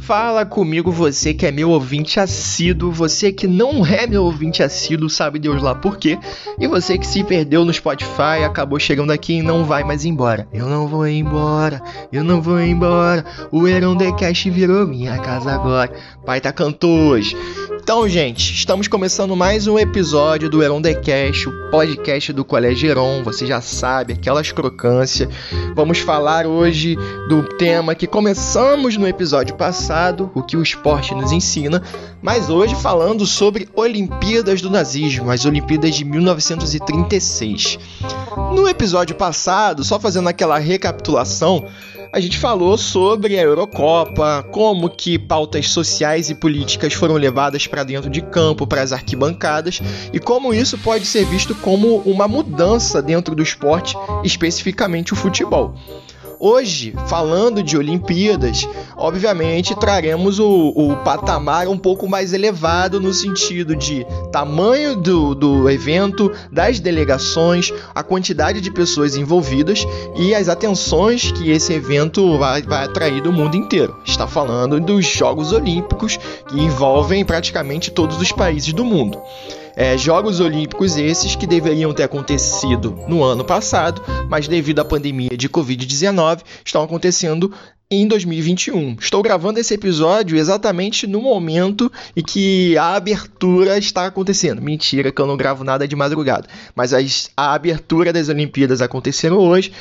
Fala comigo, você que é meu ouvinte assíduo, você que não é meu ouvinte assíduo, sabe Deus lá por quê, e você que se perdeu no Spotify, acabou chegando aqui e não vai mais embora. Eu não vou embora, eu não vou embora, o Heron The Cash virou minha casa agora. Pai tá cantou hoje. Então, gente, estamos começando mais um episódio do Heron The Cash, o podcast do Colégio Heron, você já sabe, aquelas crocâncias. Vamos falar hoje do tema que começamos no episódio passado, o que o esporte nos ensina, mas hoje falando sobre Olimpíadas do Nazismo, as Olimpíadas de 1936. No episódio passado, só fazendo aquela recapitulação, a gente falou sobre a Eurocopa, como que pautas sociais e políticas foram levadas para dentro de campo, para as arquibancadas, e como isso pode ser visto como uma mudança dentro do esporte, especificamente o futebol. Hoje, falando de Olimpíadas, obviamente traremos o, o, patamar um pouco mais elevado no sentido de tamanho do, do evento, das delegações, a quantidade de pessoas envolvidas e as atenções que esse evento vai, vai atrair do mundo inteiro. Está falando dos Jogos Olímpicos que envolvem praticamente todos os países do mundo. É, Jogos Olímpicos esses que deveriam ter acontecido no ano passado, mas devido à pandemia de Covid-19 estão acontecendo em 2021. Estou gravando esse episódio exatamente no momento em que a abertura está acontecendo. Mentira, que eu não gravo nada de madrugada. Mas a abertura das Olimpíadas aconteceram hoje.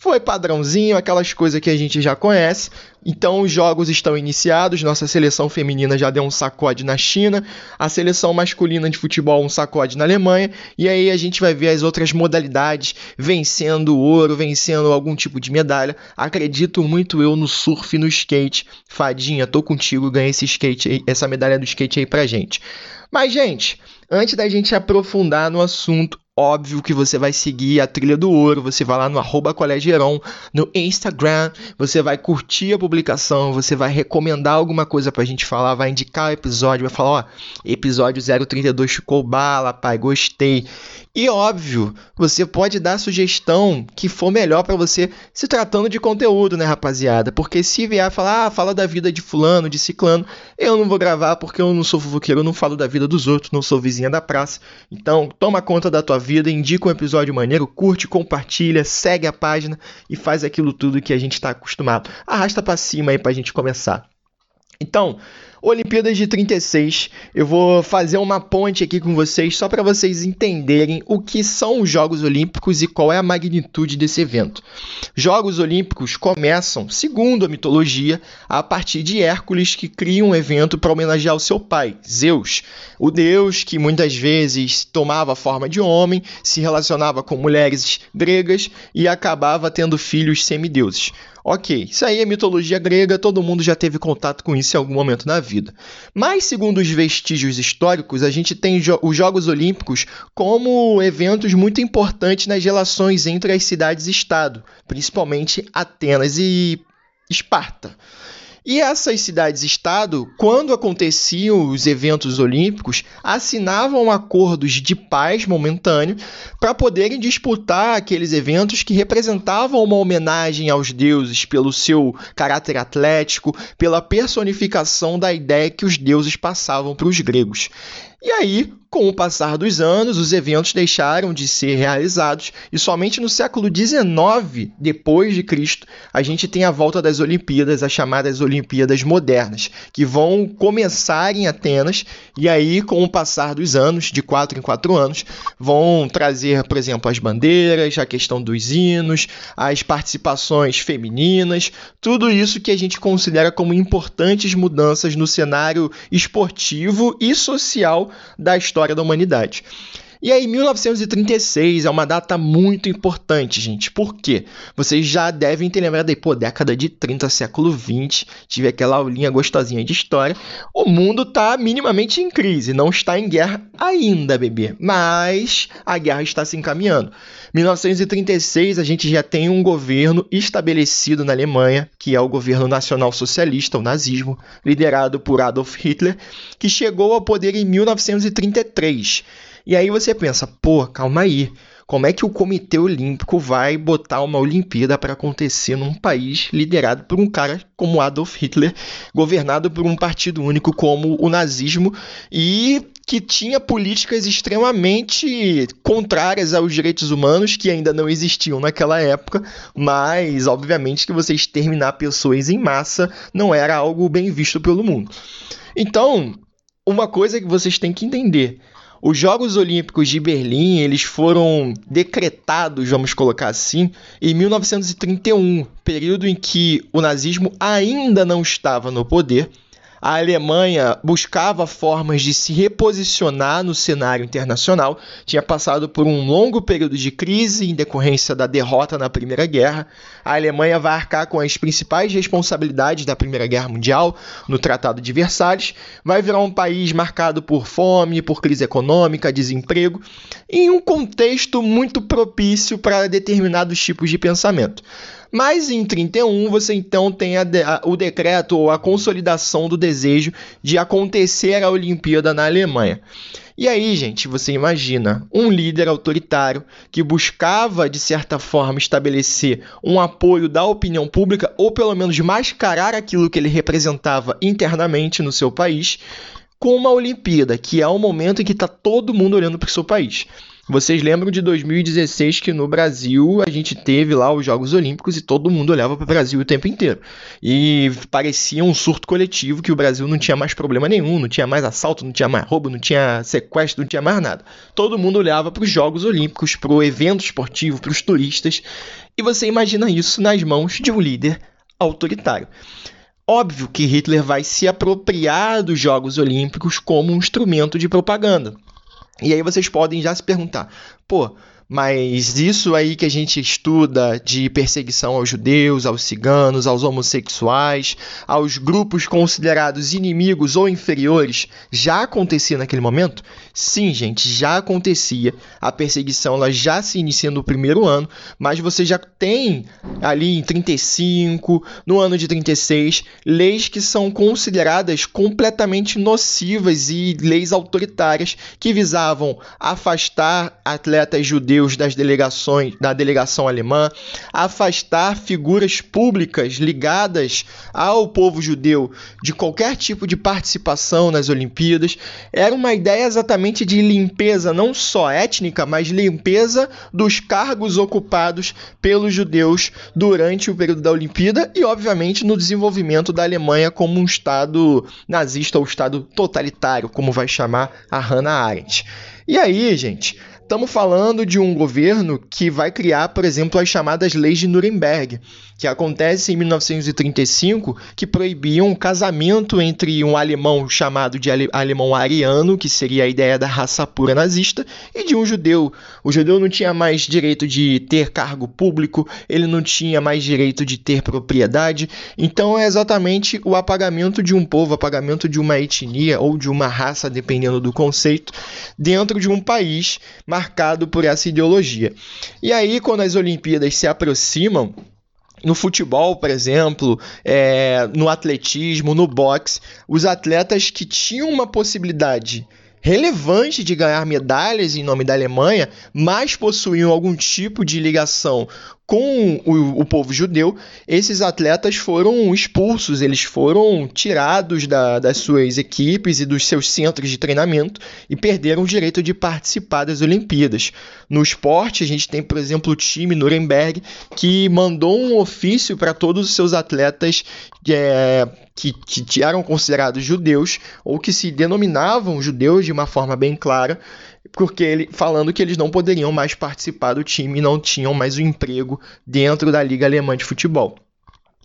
Foi padrãozinho, aquelas coisas que a gente já conhece. Então os jogos estão iniciados. Nossa seleção feminina já deu um sacode na China, a seleção masculina de futebol um sacode na Alemanha. E aí a gente vai ver as outras modalidades vencendo ouro, vencendo algum tipo de medalha. Acredito muito eu no surf e no skate. Fadinha, tô contigo, ganha esse skate, aí, essa medalha do skate aí pra gente. Mas gente, antes da gente aprofundar no assunto, óbvio que você vai seguir a trilha do ouro, você vai lá no arroba no Instagram, você vai curtir a publicação, você vai recomendar alguma coisa pra gente falar, vai indicar o episódio, vai falar, ó, episódio 032 ficou bala, pai, gostei. E óbvio, você pode dar sugestão que for melhor para você se tratando de conteúdo, né, rapaziada? Porque se vier falar, ah, fala da vida de fulano, de ciclano, eu não vou gravar porque eu não sou fofoqueiro, eu não falo da vida dos outros, não sou vizinha da praça. Então, toma conta da tua vida, indica um episódio maneiro, curte, compartilha, segue a página e faz aquilo tudo que a gente está acostumado. Arrasta para cima aí pra gente começar. Então, Olimpíadas de 36, eu vou fazer uma ponte aqui com vocês só para vocês entenderem o que são os Jogos Olímpicos e qual é a magnitude desse evento. Jogos Olímpicos começam, segundo a mitologia, a partir de Hércules que cria um evento para homenagear o seu pai, Zeus, o deus que muitas vezes tomava a forma de homem, se relacionava com mulheres gregas e acabava tendo filhos semideuses. Ok, isso aí é mitologia grega, todo mundo já teve contato com isso em algum momento na vida. Mas, segundo os vestígios históricos, a gente tem os Jogos Olímpicos como eventos muito importantes nas relações entre as cidades-estado, principalmente Atenas e Esparta. E essas cidades-estado, quando aconteciam os eventos olímpicos, assinavam acordos de paz momentâneo para poderem disputar aqueles eventos que representavam uma homenagem aos deuses pelo seu caráter atlético, pela personificação da ideia que os deuses passavam para os gregos. E aí, com o passar dos anos, os eventos deixaram de ser realizados e somente no século XIX, depois de Cristo, a gente tem a volta das Olimpíadas, as chamadas Olimpíadas modernas, que vão começar em Atenas e aí, com o passar dos anos, de quatro em quatro anos, vão trazer, por exemplo, as bandeiras, a questão dos hinos, as participações femininas, tudo isso que a gente considera como importantes mudanças no cenário esportivo e social da história da humanidade. E aí, 1936 é uma data muito importante, gente. Por quê? Vocês já devem ter lembrado aí, pô, década de 30, século 20, tive aquela aulinha gostosinha de história. O mundo tá minimamente em crise, não está em guerra ainda, bebê. Mas a guerra está se encaminhando. 1936, a gente já tem um governo estabelecido na Alemanha, que é o governo nacional socialista, o nazismo, liderado por Adolf Hitler, que chegou ao poder em 1933. E aí você pensa, pô, calma aí. Como é que o Comitê Olímpico vai botar uma Olimpíada para acontecer num país liderado por um cara como Adolf Hitler, governado por um partido único como o nazismo e que tinha políticas extremamente contrárias aos direitos humanos que ainda não existiam naquela época, mas obviamente que você exterminar pessoas em massa não era algo bem visto pelo mundo. Então, uma coisa que vocês têm que entender, os Jogos Olímpicos de Berlim, eles foram decretados, vamos colocar assim, em 1931, período em que o nazismo ainda não estava no poder a Alemanha buscava formas de se reposicionar no cenário internacional, tinha passado por um longo período de crise em decorrência da derrota na Primeira Guerra. A Alemanha vai arcar com as principais responsabilidades da Primeira Guerra Mundial no Tratado de Versalhes, vai virar um país marcado por fome, por crise econômica, desemprego, em um contexto muito propício para determinados tipos de pensamento. Mas em 31 você então tem a a, o decreto ou a consolidação do desejo de acontecer a Olimpíada na Alemanha. E aí, gente, você imagina um líder autoritário que buscava, de certa forma, estabelecer um apoio da opinião pública, ou pelo menos mascarar aquilo que ele representava internamente no seu país, com uma Olimpíada, que é o momento em que está todo mundo olhando para o seu país. Vocês lembram de 2016 que no Brasil a gente teve lá os Jogos Olímpicos e todo mundo olhava para o Brasil o tempo inteiro. E parecia um surto coletivo que o Brasil não tinha mais problema nenhum, não tinha mais assalto, não tinha mais roubo, não tinha sequestro, não tinha mais nada. Todo mundo olhava para os Jogos Olímpicos, para o evento esportivo, para os turistas. E você imagina isso nas mãos de um líder autoritário. Óbvio que Hitler vai se apropriar dos Jogos Olímpicos como um instrumento de propaganda. E aí vocês podem já se perguntar, pô, mas isso aí que a gente estuda de perseguição aos judeus, aos ciganos, aos homossexuais, aos grupos considerados inimigos ou inferiores, já acontecia naquele momento? Sim, gente, já acontecia. A perseguição ela já se inicia no primeiro ano, mas você já tem ali em 35, no ano de 36, leis que são consideradas completamente nocivas e leis autoritárias que visavam afastar atletas judeus judeus das delegações da delegação alemã, afastar figuras públicas ligadas ao povo judeu de qualquer tipo de participação nas Olimpíadas. Era uma ideia exatamente de limpeza não só étnica, mas limpeza dos cargos ocupados pelos judeus durante o período da Olimpíada e, obviamente, no desenvolvimento da Alemanha como um Estado nazista ou Estado totalitário, como vai chamar a Hannah Arendt. E aí, gente, Estamos falando de um governo que vai criar, por exemplo, as chamadas leis de Nuremberg, que acontecem em 1935, que proibiam o casamento entre um alemão chamado de alemão ariano, que seria a ideia da raça pura nazista, e de um judeu. O judeu não tinha mais direito de ter cargo público, ele não tinha mais direito de ter propriedade. Então é exatamente o apagamento de um povo, apagamento de uma etnia ou de uma raça, dependendo do conceito, dentro de um país marcado por essa ideologia. E aí, quando as Olimpíadas se aproximam, no futebol, por exemplo, é, no atletismo, no boxe, os atletas que tinham uma possibilidade relevante de ganhar medalhas em nome da Alemanha, mas possuíam algum tipo de ligação com o, o, povo judeu, esses atletas foram expulsos, eles foram tirados da, das suas equipes e dos seus centros de treinamento e perderam o direito de participar das Olimpíadas. No esporte, a gente tem, por exemplo, o time Nuremberg que mandou um ofício para todos os seus atletas é, que, que eram considerados judeus ou que se denominavam judeus de uma forma bem clara porque ele falando que eles não poderiam mais participar do time e não tinham mais o um emprego dentro da Liga Alemã de Futebol.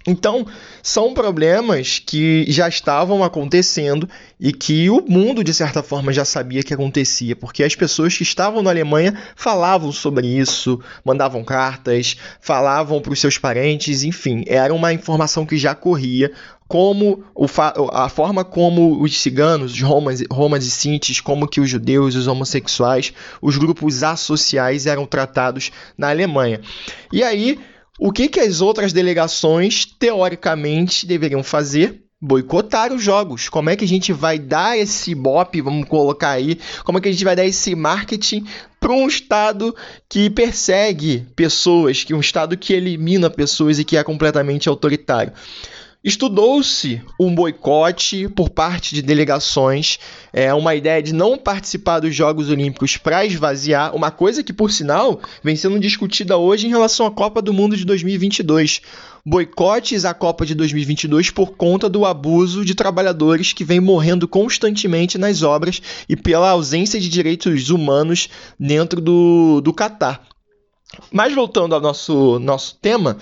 Então, são problemas que já estavam acontecendo e que o mundo, de certa forma, já sabia que acontecia, porque as pessoas que estavam na Alemanha falavam sobre isso, mandavam cartas, falavam para os seus parentes, enfim, era uma informação que já corria como o a forma como os ciganos, os romas, e sintes, como que os judeus, os homossexuais, os grupos associais eram tratados na Alemanha. E aí, o que, que as outras delegações teoricamente deveriam fazer? boicotar os jogos. Como é que a gente vai dar esse bop, vamos colocar aí, como é que a gente vai dar esse marketing para um estado que persegue pessoas, que um estado que elimina pessoas e que é completamente autoritário. Estudou-se um boicote por parte de delegações, é, uma ideia de não participar dos Jogos Olímpicos para esvaziar, uma coisa que, por sinal, vem sendo discutida hoje em relação à Copa do Mundo de 2022. Boicotes à Copa de 2022 por conta do abuso de trabalhadores que vem morrendo constantemente nas obras e pela ausência de direitos humanos dentro do, do Catar. Mas voltando ao nosso, nosso tema,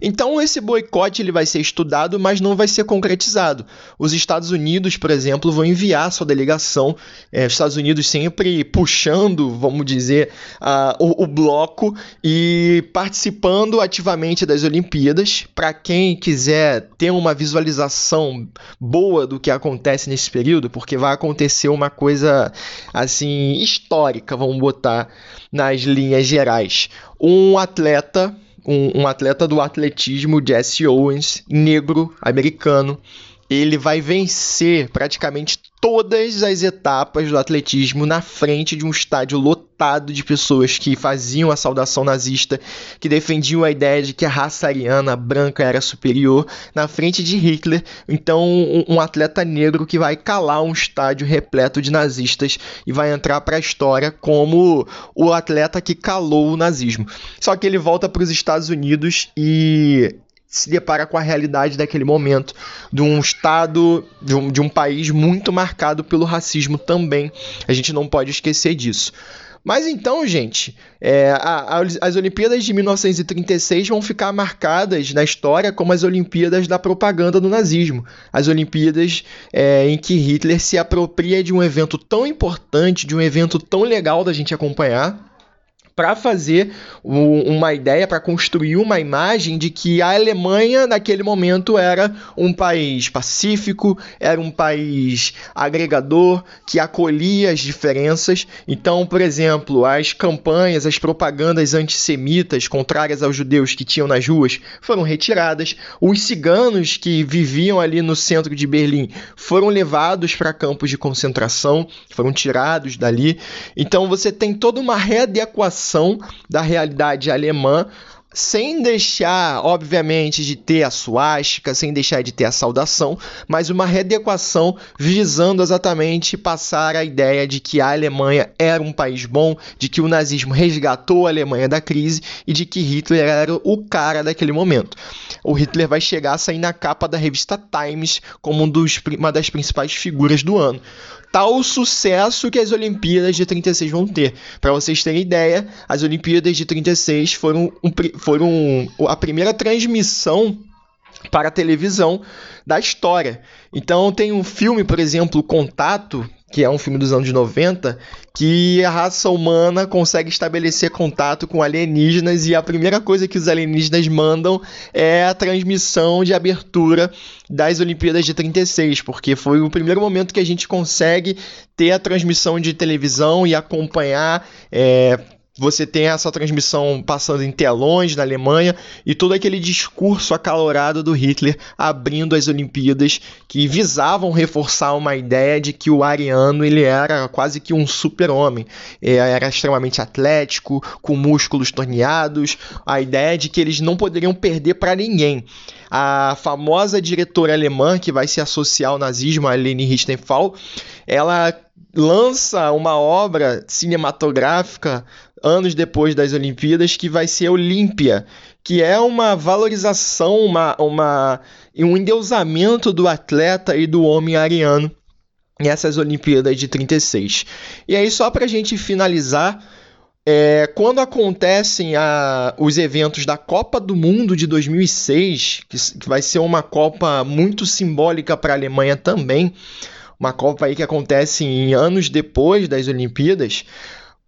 então esse boicote ele vai ser estudado, mas não vai ser concretizado. Os Estados Unidos, por exemplo, vão enviar sua delegação, é, os Estados Unidos sempre puxando, vamos dizer, uh, o, o, bloco e participando ativamente das Olimpíadas. Para quem quiser ter uma visualização boa do que acontece nesse período, porque vai acontecer uma coisa assim histórica, vamos botar nas linhas gerais. Um atleta um, um atleta do atletismo, Jesse Owens, negro, americano, ele vai vencer praticamente todas as etapas do atletismo na frente de um estádio lotado de pessoas que faziam a saudação nazista, que defendiam a ideia de que a raça ariana branca era superior, na frente de Hitler. Então, um, um atleta negro que vai calar um estádio repleto de nazistas e vai entrar para a história como o atleta que calou o nazismo. Só que ele volta para os Estados Unidos e se depara com a realidade daquele momento, de um estado, de um, de um país muito marcado pelo racismo também. A gente não pode esquecer disso. Mas então, gente, é, a, a, as Olimpíadas de 1936 vão ficar marcadas na história como as Olimpíadas da propaganda do nazismo. As Olimpíadas é, em que Hitler se apropria de um evento tão importante, de um evento tão legal da gente acompanhar, para fazer uma ideia, para construir uma imagem de que a Alemanha, naquele momento, era um país pacífico, era um país agregador, que acolhia as diferenças. Então, por exemplo, as campanhas, as propagandas antissemitas contrárias aos judeus que tinham nas ruas foram retiradas. Os ciganos que viviam ali no centro de Berlim foram levados para campos de concentração, foram tirados dali. Então, você tem toda uma readequação da realidade alemã sem deixar, obviamente, de ter a suástica, sem deixar de ter a saudação, mas uma readequação visando exatamente passar a ideia de que a Alemanha era um país bom, de que o nazismo resgatou a Alemanha da crise e de que Hitler era o cara daquele momento. O Hitler vai chegar a sair na capa da revista Times como um dos, uma das principais figuras do ano tal sucesso que as Olimpíadas de 36 vão ter. Para vocês terem ideia, as Olimpíadas de 36 foram, um, foram a primeira transmissão para a televisão da história. Então tem um filme, por exemplo, Contato, que é um filme dos anos 90, que a raça humana consegue estabelecer contato com alienígenas e a primeira coisa que os alienígenas mandam é a transmissão de abertura das Olimpíadas de 36, porque foi o primeiro momento que a gente consegue ter a transmissão de televisão e acompanhar. É, você tem essa transmissão passando em telões na Alemanha e todo aquele discurso acalorado do Hitler abrindo as Olimpíadas que visavam reforçar uma ideia de que o ariano ele era quase que um super-homem, é, era extremamente atlético, com músculos torneados, a ideia de que eles não poderiam perder para ninguém. A famosa diretora alemã que vai se associar ao nazismo, a Leni Riefenstahl, ela lança uma obra cinematográfica anos depois das Olimpíadas, que vai ser Olímpia, que é uma valorização, uma, uma, um endeusamento do atleta e do homem ariano nessas Olimpíadas de 36. E aí, só para a gente finalizar, é, quando acontecem a, os eventos da Copa do Mundo de 2006, que, que vai ser uma Copa muito simbólica para a Alemanha também, uma Copa aí que acontece em anos depois das Olimpíadas,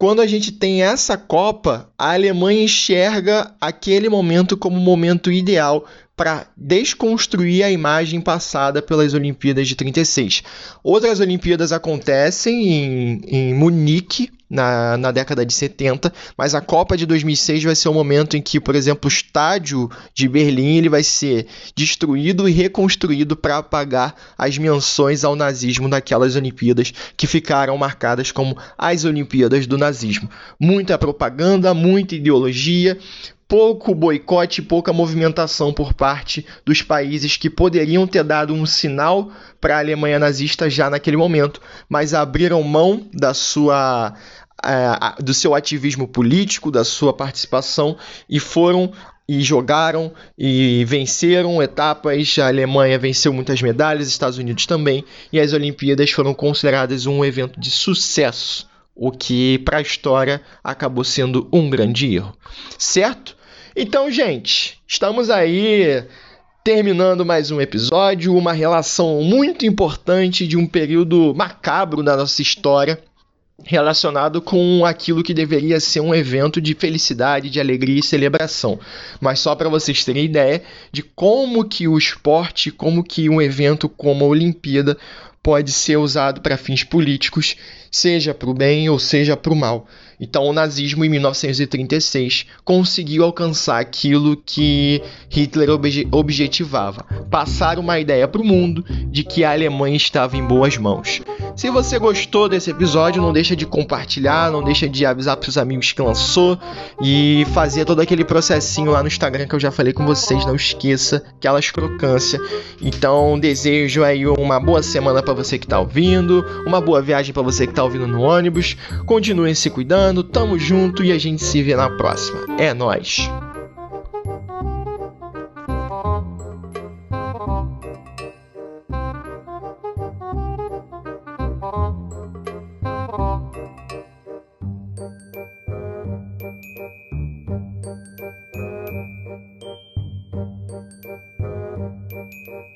quando a gente tem essa Copa, a Alemanha enxerga aquele momento como o momento ideal para desconstruir a imagem passada pelas Olimpíadas de 36. Outras Olimpíadas acontecem em, em Munique, na, na década de 70, mas a Copa de 2006 vai ser o momento em que, por exemplo, o estádio de Berlim ele vai ser destruído e reconstruído para apagar as menções ao nazismo daquelas Olimpíadas que ficaram marcadas como as Olimpíadas do nazismo. Muita propaganda, muita ideologia, pouco boicote, pouca movimentação por parte dos países que poderiam ter dado um sinal para a Alemanha nazista já naquele momento, mas abriram mão da sua é, do seu ativismo político, da sua participação e foram e jogaram e venceram etapas. A Alemanha venceu muitas medalhas, Estados Unidos também, e as Olimpíadas foram consideradas um evento de sucesso, o que para a história acabou sendo um grande erro, certo? Então, gente, estamos aí terminando mais um episódio, uma relação muito importante de um período macabro da nossa história, relacionado com aquilo que deveria ser um evento de felicidade, de alegria e celebração. Mas só para vocês terem ideia de como que o esporte, como que um evento como a Olimpíada pode ser usado para fins políticos, seja para o bem ou seja para o mal. Então, o nazismo, em 1936, conseguiu alcançar aquilo que Hitler obje objetivava: passar uma ideia para o mundo de que a Alemanha estava em boas mãos. Se você gostou desse episódio, não deixa de compartilhar, não deixa de avisar para os amigos que lançou e fazer todo aquele processinho lá no Instagram que eu já falei com vocês. Não esqueça aquelas crocância. Então, desejo aí uma boa semana para você que está ouvindo, uma boa viagem para você que está ouvindo no ônibus. Continuem se cuidando tamo junto e a gente se vê na próxima. É nós.